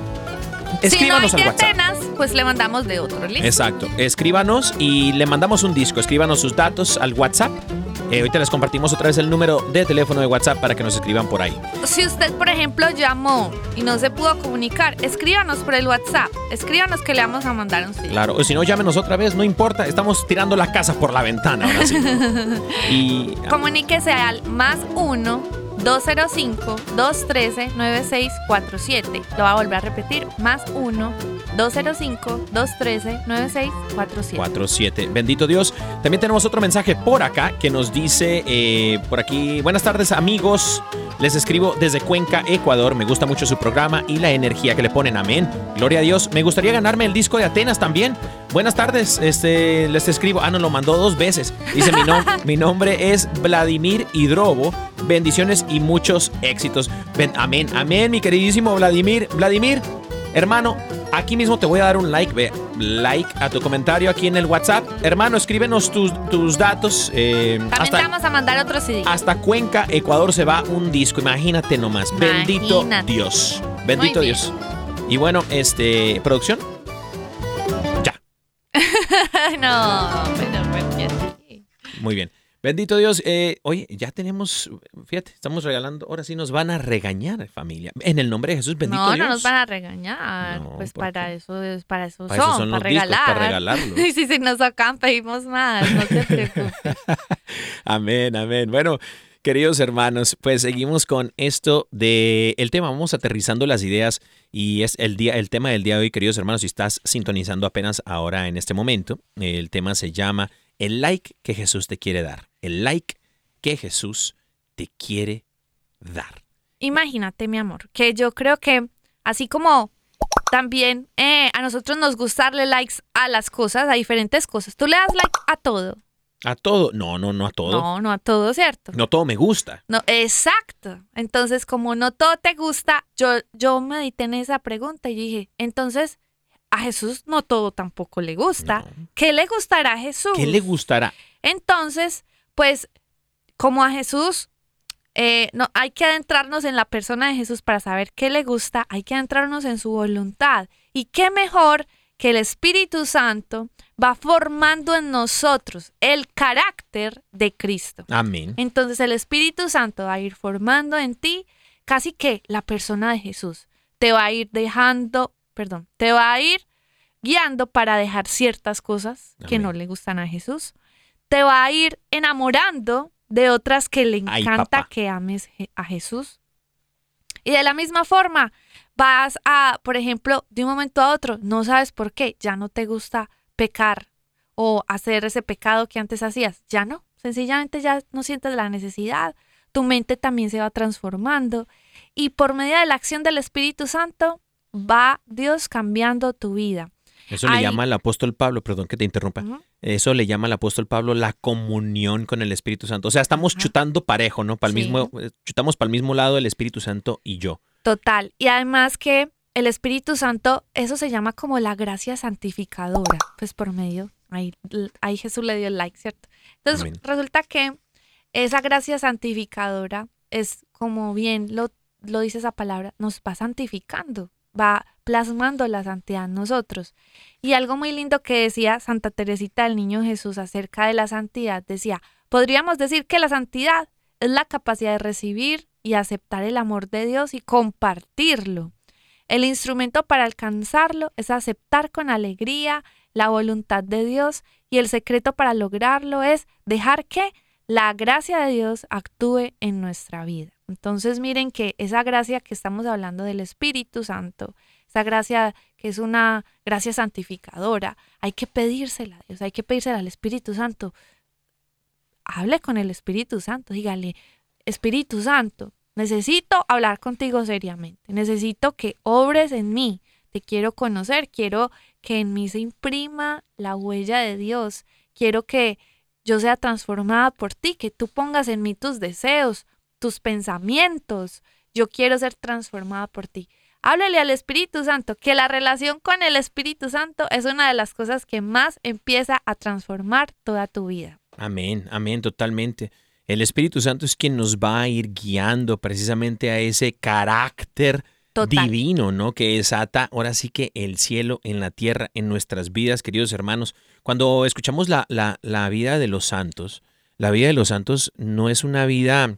Escríbanos si no hay al de WhatsApp. Atenas, pues le mandamos de otro, ¿listo? Exacto. Escríbanos y le mandamos un disco. Escríbanos sus datos al WhatsApp. Eh, ahorita les compartimos otra vez el número de teléfono de WhatsApp para que nos escriban por ahí. Si usted, por ejemplo, llamó y no se pudo comunicar, escríbanos por el WhatsApp. Escríbanos que le vamos a mandar un CD. Claro, o si no, llámenos otra vez, no importa, estamos tirando la casa por la ventana ahora sí. (laughs) y Comuníquese al más 1 205 213 9647. Lo voy a volver a repetir. Más 1 205 213 9647. 47. Bendito Dios. También tenemos otro mensaje por acá que nos dice eh, por aquí. Buenas tardes amigos. Les escribo desde Cuenca, Ecuador. Me gusta mucho su programa y la energía que le ponen. Amén. Gloria a Dios. Me gustaría ganarme el disco de Atenas también. Buenas tardes. Este, les escribo. Ah, no, lo mandó dos veces. Dice mi, nom- (laughs) mi nombre es Vladimir Hidrobo. Bendiciones y muchos éxitos. Amén. Amén, mi queridísimo Vladimir. Vladimir, hermano, aquí mismo te voy a dar un like. Ve, like a tu comentario aquí en el WhatsApp. Hermano, escríbenos tus, tus datos. eh, También hasta, te vamos a mandar otro CD. hasta Cuenca, Ecuador se va un disco. Imagínate nomás. Bendito. Dios. Bendito. Dios. Y bueno, este, producción. (laughs) no, pero porque- Muy bien. Bendito Dios. Eh, oye, ya tenemos, fíjate, estamos regalando, ahora sí nos van a regañar, familia. En el nombre de Jesús, bendito no, Dios. no nos van a regañar. No, pues ¿por para eso, es- para eso Para eso son, para los discos, regalar. para regalarlos. (laughs) y si se nos sacan, pedimos más, no te preocupes. (laughs) Amén, amén. Bueno, queridos hermanos, pues seguimos con esto de el tema. Vamos aterrizando las ideas y es el día, el tema del día de hoy, queridos hermanos. Si estás sintonizando apenas ahora en este momento, el tema se llama el like que Jesús te quiere dar. El like que Jesús te quiere dar. Imagínate, mi amor, que yo creo que así como también eh, a nosotros nos gusta darle likes a las cosas, a diferentes cosas. Tú le das like a todo. A todo, no, no, no a todo. No, no a todo, ¿cierto? No todo me gusta. No, exacto. Entonces, como no todo te gusta, yo, yo medité en esa pregunta y dije, entonces, a Jesús no todo tampoco le gusta. ¿Qué le gustará a Jesús? ¿Qué le gustará? Entonces, pues, como a Jesús, eh, no, hay que adentrarnos en la persona de Jesús para saber qué le gusta, hay que adentrarnos en su voluntad. Y qué mejor que el Espíritu Santo va formando en nosotros el carácter de Cristo. Amén. Entonces el Espíritu Santo va a ir formando en ti casi que la persona de Jesús. Te va a ir dejando, perdón, te va a ir guiando para dejar ciertas cosas que no le gustan a Jesús. Te va a ir enamorando de otras que le encanta que ames a Jesús. Y de la misma forma, vas a, por ejemplo, de un momento a otro, no sabes por qué, ya no te gusta pecar o hacer ese pecado que antes hacías. Ya no, sencillamente ya no sientes la necesidad. Tu mente también se va transformando y por medio de la acción del Espíritu Santo va Dios cambiando tu vida. Eso le llama el apóstol Pablo, perdón que te interrumpa. Eso le llama el apóstol Pablo la comunión con el Espíritu Santo. O sea, estamos chutando parejo, ¿no? Para el Sí. mismo, eh, chutamos para el mismo lado el Espíritu Santo y yo. Total. Y además que el Espíritu Santo, eso se llama como la gracia santificadora. Pues por medio, ahí, ahí Jesús le dio el like, ¿cierto? Entonces Amén. resulta que esa gracia santificadora es como bien lo, lo dice esa palabra, nos va santificando, va plasmando la santidad en nosotros. Y algo muy lindo que decía Santa Teresita del Niño Jesús acerca de la santidad, decía, podríamos decir que la santidad es la capacidad de recibir y aceptar el amor de Dios y compartirlo. El instrumento para alcanzarlo es aceptar con alegría la voluntad de Dios y el secreto para lograrlo es dejar que la gracia de Dios actúe en nuestra vida. Entonces miren que esa gracia que estamos hablando del Espíritu Santo, esa gracia que es una gracia santificadora, hay que pedírsela a Dios, hay que pedírsela al Espíritu Santo. Hable con el Espíritu Santo, dígale, Espíritu Santo, necesito hablar contigo seriamente, necesito que obres en mí, te quiero conocer, quiero que en mí se imprima la huella de Dios, quiero que yo sea transformada por ti, que tú pongas en mí tus deseos, tus pensamientos, yo quiero ser transformada por ti. Háblale al Espíritu Santo, que la relación con el Espíritu Santo es una de las cosas que más empieza a transformar toda tu vida. Amén, amén, totalmente. El Espíritu Santo es quien nos va a ir guiando precisamente a ese carácter Total. divino, ¿no? Que desata ahora sí que el cielo en la tierra, en nuestras vidas, queridos hermanos. Cuando escuchamos la, la, la vida de los santos, La vida de los santos no es una vida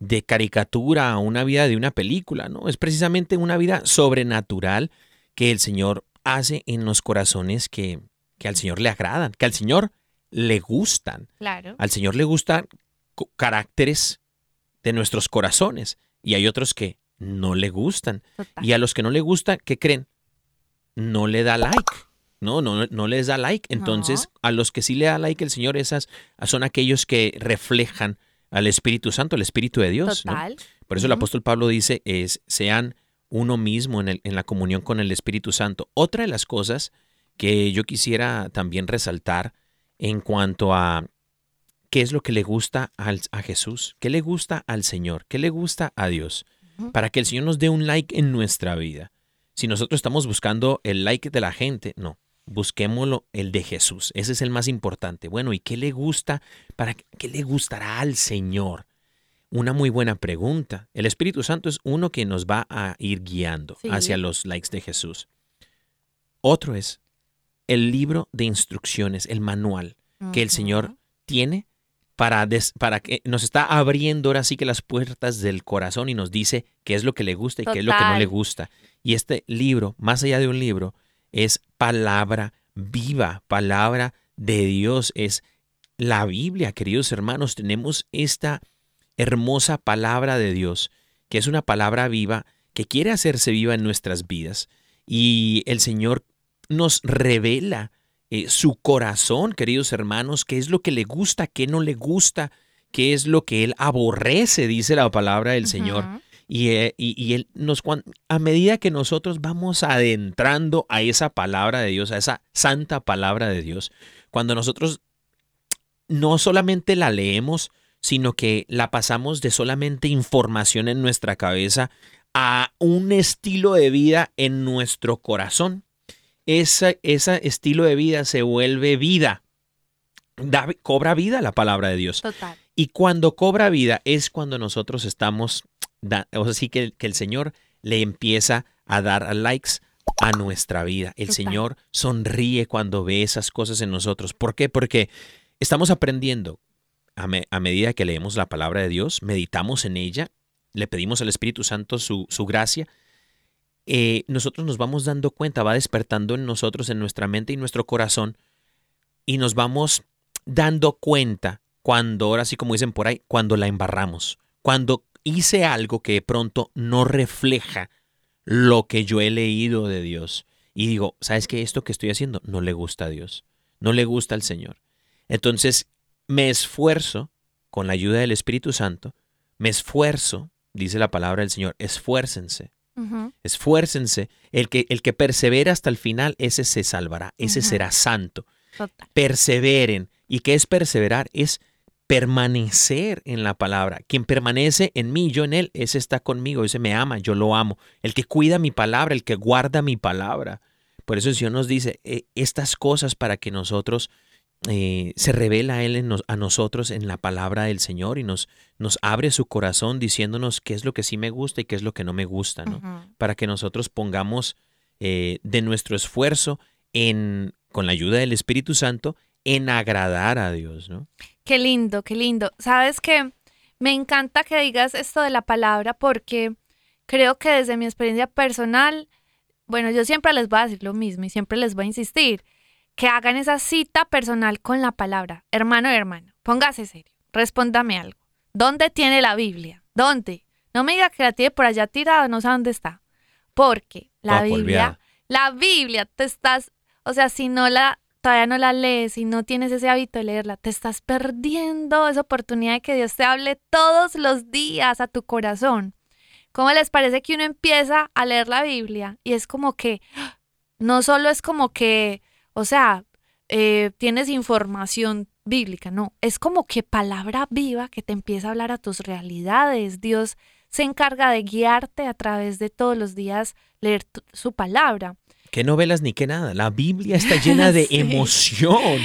de caricatura o una vida de una película, ¿no? Es precisamente una vida sobrenatural que el Señor hace en los corazones que, que al Señor le agradan, que al Señor le gustan. Claro. Al Señor le gustan caracteres de nuestros corazones y hay otros que no le gustan. Total. Y a los que no le gusta, ¿qué creen? No le da like. No, no, no les da like. Entonces, a los que sí le da like el Señor, esas son aquellos que reflejan al Espíritu Santo, al Espíritu de Dios. ¿no? Total. Por eso el apóstol Pablo dice, es, sean uno mismo en, el- en la comunión con el Espíritu Santo. Otra de las cosas que yo quisiera también resaltar en cuanto a qué es lo que le gusta al- a Jesús, qué le gusta al Señor, qué le gusta a Dios, para que el Señor nos dé un like en nuestra vida. Si nosotros estamos buscando el like de la gente, no, busquémoslo el de Jesús. Ese es el más importante. Bueno, ¿y qué le gusta? ¿Para qué- le gustará al Señor? Una muy buena pregunta. El Espíritu Santo es uno que nos va a ir guiando Sí. hacia los likes de Jesús. Otro es el libro de instrucciones, el manual que el. Señor tiene para, des- para que nos está abriendo ahora sí que las puertas del corazón y nos dice qué es lo que le gusta y qué es lo que no le gusta. Y este libro, más allá de un libro, es palabra viva, palabra de Dios, es la Biblia, queridos hermanos, tenemos esta hermosa palabra de Dios, que es una palabra viva que quiere hacerse viva en nuestras vidas. Y el Señor nos revela eh, su corazón, queridos hermanos, qué es lo que le gusta, qué no le gusta, qué es lo que Él aborrece, dice la palabra del Señor. Y, eh, y- y él nos, cuan- a medida que nosotros vamos adentrando a esa palabra de Dios, a esa santa palabra de Dios, cuando nosotros no solamente la leemos, sino que la pasamos de solamente información en nuestra cabeza a un estilo de vida en nuestro corazón. Ese ese estilo de vida se vuelve vida. Da- cobra vida la palabra de Dios. Total. Y cuando cobra vida es cuando nosotros estamos, da- o sea, sí que, que el Señor le empieza a dar likes a nuestra vida. El. Señor sonríe cuando ve esas cosas en nosotros. ¿Por qué? Porque estamos aprendiendo a, me- a medida que leemos la palabra de Dios, meditamos en ella, le pedimos al Espíritu Santo su, su gracia. eh, nosotros nos vamos dando cuenta, va despertando en nosotros, en nuestra mente y nuestro corazón, y nos vamos dando cuenta cuando, ahora sí como dicen por ahí, cuando la embarramos, cuando hice algo que de pronto no refleja lo que yo he leído de Dios. Y digo, ¿sabes qué? Esto que estoy haciendo no le gusta a Dios, no le gusta al Señor. Entonces me esfuerzo con la ayuda del Espíritu Santo, me esfuerzo, dice la palabra del Señor, esfuércense, esfuércense. El que, el que persevera hasta el final, ese se salvará, ese será santo Total. perseveren. ¿Y qué es perseverar? Es permanecer en la palabra. Quien permanece en mí, yo en él, ese está conmigo, ese me ama, yo lo amo. El que cuida mi palabra, el que guarda mi palabra. Por eso el Señor nos dice eh, estas cosas para que nosotros eh, se revela a Él en nos- a nosotros en la palabra del Señor y nos, nos abre su corazón diciéndonos qué es lo que sí me gusta y qué es lo que no me gusta, ¿no? Para que nosotros pongamos eh, de nuestro esfuerzo en, con la ayuda del Espíritu Santo, en agradar a Dios, ¿no? Qué lindo, qué lindo. Sabes que me encanta que digas esto de la palabra porque creo que desde mi experiencia personal, bueno, yo siempre les voy a decir lo mismo y siempre les voy a insistir, que hagan esa cita personal con la palabra. Hermano y hermana, póngase serio, respóndame algo. ¿Dónde tiene la Biblia? ¿Dónde? No me diga que la tiene por allá tirada, no sé dónde está. Porque la Toda Biblia, la Biblia, te estás, o sea, si no la, todavía no la lees, si no tienes ese hábito de leerla, te estás perdiendo esa oportunidad de que Dios te hable todos los días a tu corazón. ¿Cómo les parece que uno empieza a leer la Biblia y es como que, no solo es como que, o sea, eh, tienes información bíblica, no, es como que palabra viva que te empieza a hablar a tus realidades. Dios se encarga de guiarte a través de todos los días leer su palabra. Que no velas ni que nada. La Biblia está llena de (laughs) Sí. emoción.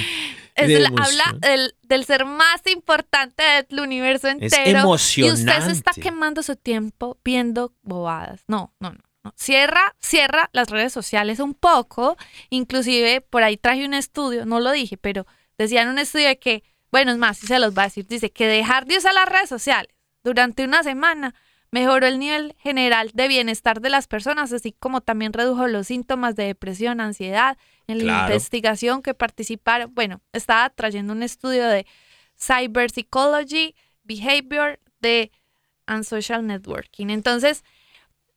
Es de habla del, del ser más importante del universo Es entero. Y usted se está emocionante. quemando su tiempo viendo bobadas. No, no, no. no. Cierra, cierra las redes sociales un poco. Inclusive por ahí traje un estudio, no lo dije, pero decían un estudio de que bueno, es más, sí se los va a decir, dice que dejar de usar las redes sociales durante una semana mejoró el nivel general de bienestar de las personas, así como también redujo los síntomas de depresión, ansiedad. En la investigación que participaron, bueno, estaba trayendo un estudio de Cyber Psychology, Behavior de and Social Networking. Entonces,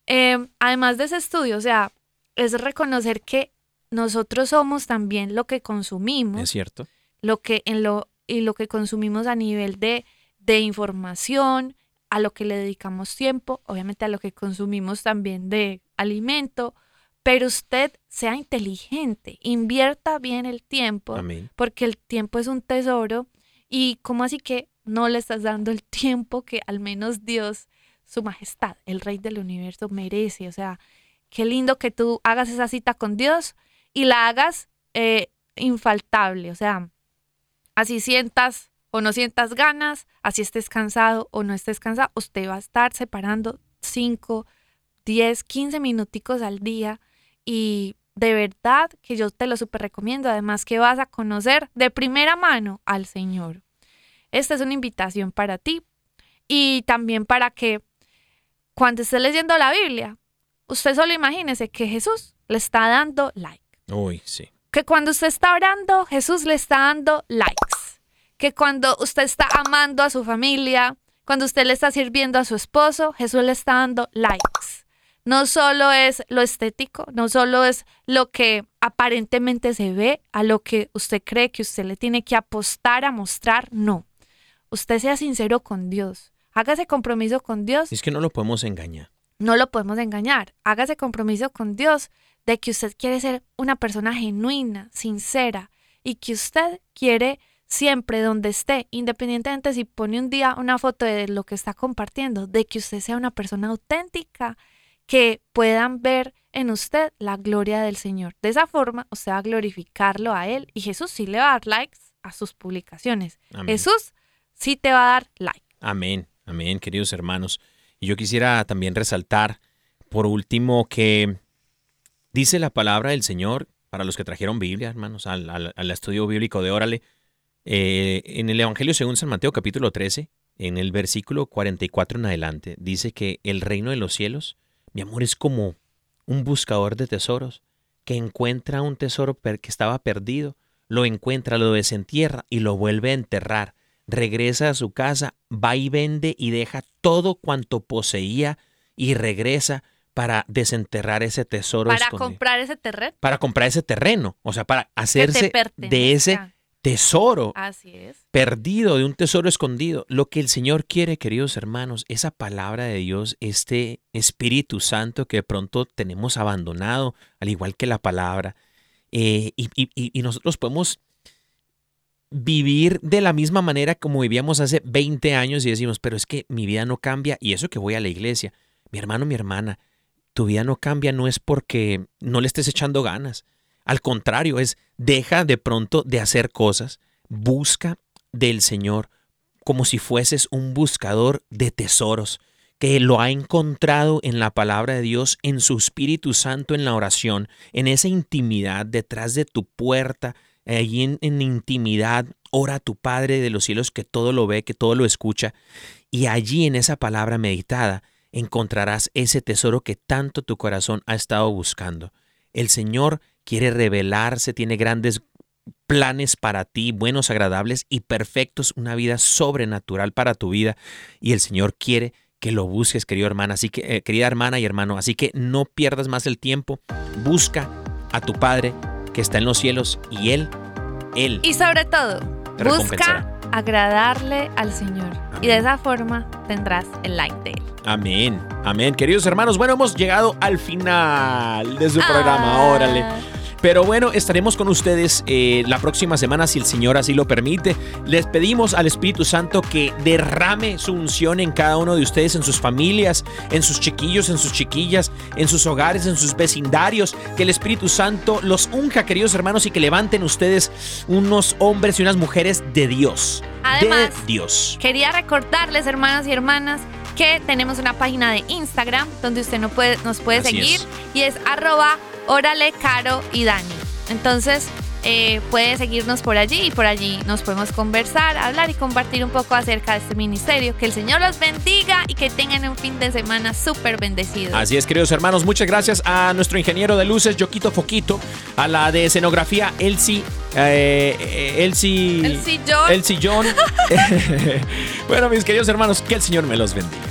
eh, además de ese estudio, o sea, es reconocer que nosotros somos también lo que consumimos Es cierto. lo que en lo y lo que consumimos a nivel de, de información, a lo que le dedicamos tiempo, obviamente a lo que consumimos también de alimento, pero usted sea inteligente, invierta bien el tiempo, Amén. porque el tiempo es un tesoro. Y como así que no le estás dando el tiempo que al menos Dios, su majestad, el rey del universo merece, o sea, qué lindo que tú hagas esa cita con Dios y la hagas eh, infaltable, o sea, así sientas o no sientas ganas, así estés cansado o no estés cansado, usted va a estar separando 5, 10, 15 minuticos al día y de verdad que yo te lo súper recomiendo, además que vas a conocer de primera mano al Señor. Esta es una invitación para ti y también para que cuando esté leyendo la Biblia, usted solo imagínese que Jesús le está dando like Uy, sí. que cuando usted está orando, Jesús le está dando likes. Que cuando usted está amando a su familia, cuando usted le está sirviendo a su esposo, Jesús le está dando likes. No solo es lo estético, no solo es lo que aparentemente se ve, a lo que usted cree que usted le tiene que apostar a mostrar, no. Usted sea sincero con Dios. Hágase compromiso con Dios Es que no lo podemos engañar. no lo podemos engañar. Hágase compromiso con Dios de que usted quiere ser una persona genuina, sincera y que usted quiere siempre donde esté, independientemente si pone un día una foto de lo que está compartiendo, de que usted sea una persona auténtica, que puedan ver en usted la gloria del Señor. De esa forma, usted va a glorificarlo a Él y Jesús sí le va a dar likes a sus publicaciones. Amén. Jesús sí te va a dar like. Amén, amén, queridos hermanos. Y yo quisiera también resaltar, por último, que dice la palabra del Señor, para los que trajeron Biblia, hermanos, al, al- al estudio bíblico de Órale, eh, en el Evangelio según San Mateo capítulo 13, en el versículo 44 en adelante, dice que el reino de los cielos, mi amor, es como un buscador de tesoros que encuentra un tesoro que estaba perdido, lo encuentra, lo desentierra y lo vuelve a enterrar regresa a su casa, va y vende y deja todo cuanto poseía y regresa para desenterrar ese tesoro Para escondido. comprar ese terreno. para comprar ese terreno, o sea, para hacerse de ese tesoro Así es. perdido, de un tesoro escondido. Lo que el Señor quiere, queridos hermanos, esa palabra de Dios, este Espíritu Santo que de pronto tenemos abandonado, al igual que la palabra, eh, y, y- y- y nosotros podemos vivir de la misma manera como vivíamos hace 20 años y decimos, pero es que mi vida no cambia y eso que voy a la iglesia. Mi hermano, mi hermana, tu vida no cambia no es porque no le estés echando ganas. Al contrario, es deja de pronto de hacer cosas, busca del Señor como si fueses un buscador de tesoros que lo ha encontrado en la palabra de Dios, en su Espíritu Santo, en la oración, en esa intimidad detrás de tu puerta, allí en, en intimidad, ora a tu Padre de los cielos que todo lo ve, que todo lo escucha, y allí en esa palabra meditada encontrarás ese tesoro que tanto tu corazón ha estado buscando. El Señor quiere revelarse, tiene grandes planes para ti, buenos, agradables y perfectos, una vida sobrenatural para tu vida, y el Señor quiere que lo busques, querido hermana, así que eh, querida hermana y hermano, así que no pierdas más el tiempo, busca a tu Padre que está en los cielos y él él Y sobre todo, busca. Agradarle al Señor. Y de esa forma tendrás el like de Él. Amén, amén. Queridos hermanos, bueno, hemos llegado al final de su programa, Ah. órale. Pero bueno, estaremos con ustedes eh, la próxima semana si el Señor así lo permite. Les pedimos al Espíritu Santo que derrame su unción en cada uno de ustedes, en sus familias, en sus chiquillos, en sus chiquillas, en sus hogares, en sus vecindarios. Que el Espíritu Santo los unja, queridos hermanos, y que levanten ustedes unos hombres y unas mujeres de Dios. Además, de Dios. Quería recordarles, hermanos y hermanas, que tenemos una página de Instagram donde usted no puede, nos puede Así seguir es. y es arroba órale, caro y Dani. Entonces, eh, puede seguirnos por allí y por allí nos podemos conversar, hablar y compartir un poco acerca de este ministerio. Que el Señor los bendiga y que tengan un fin de semana súper bendecido. Así es, queridos hermanos, muchas gracias a nuestro ingeniero de luces, Yoquito Foquito, a la de escenografía, Elsie. Eh, Elsie. El sillón. El sillón. bueno, mis queridos hermanos, que el Señor me los bendiga.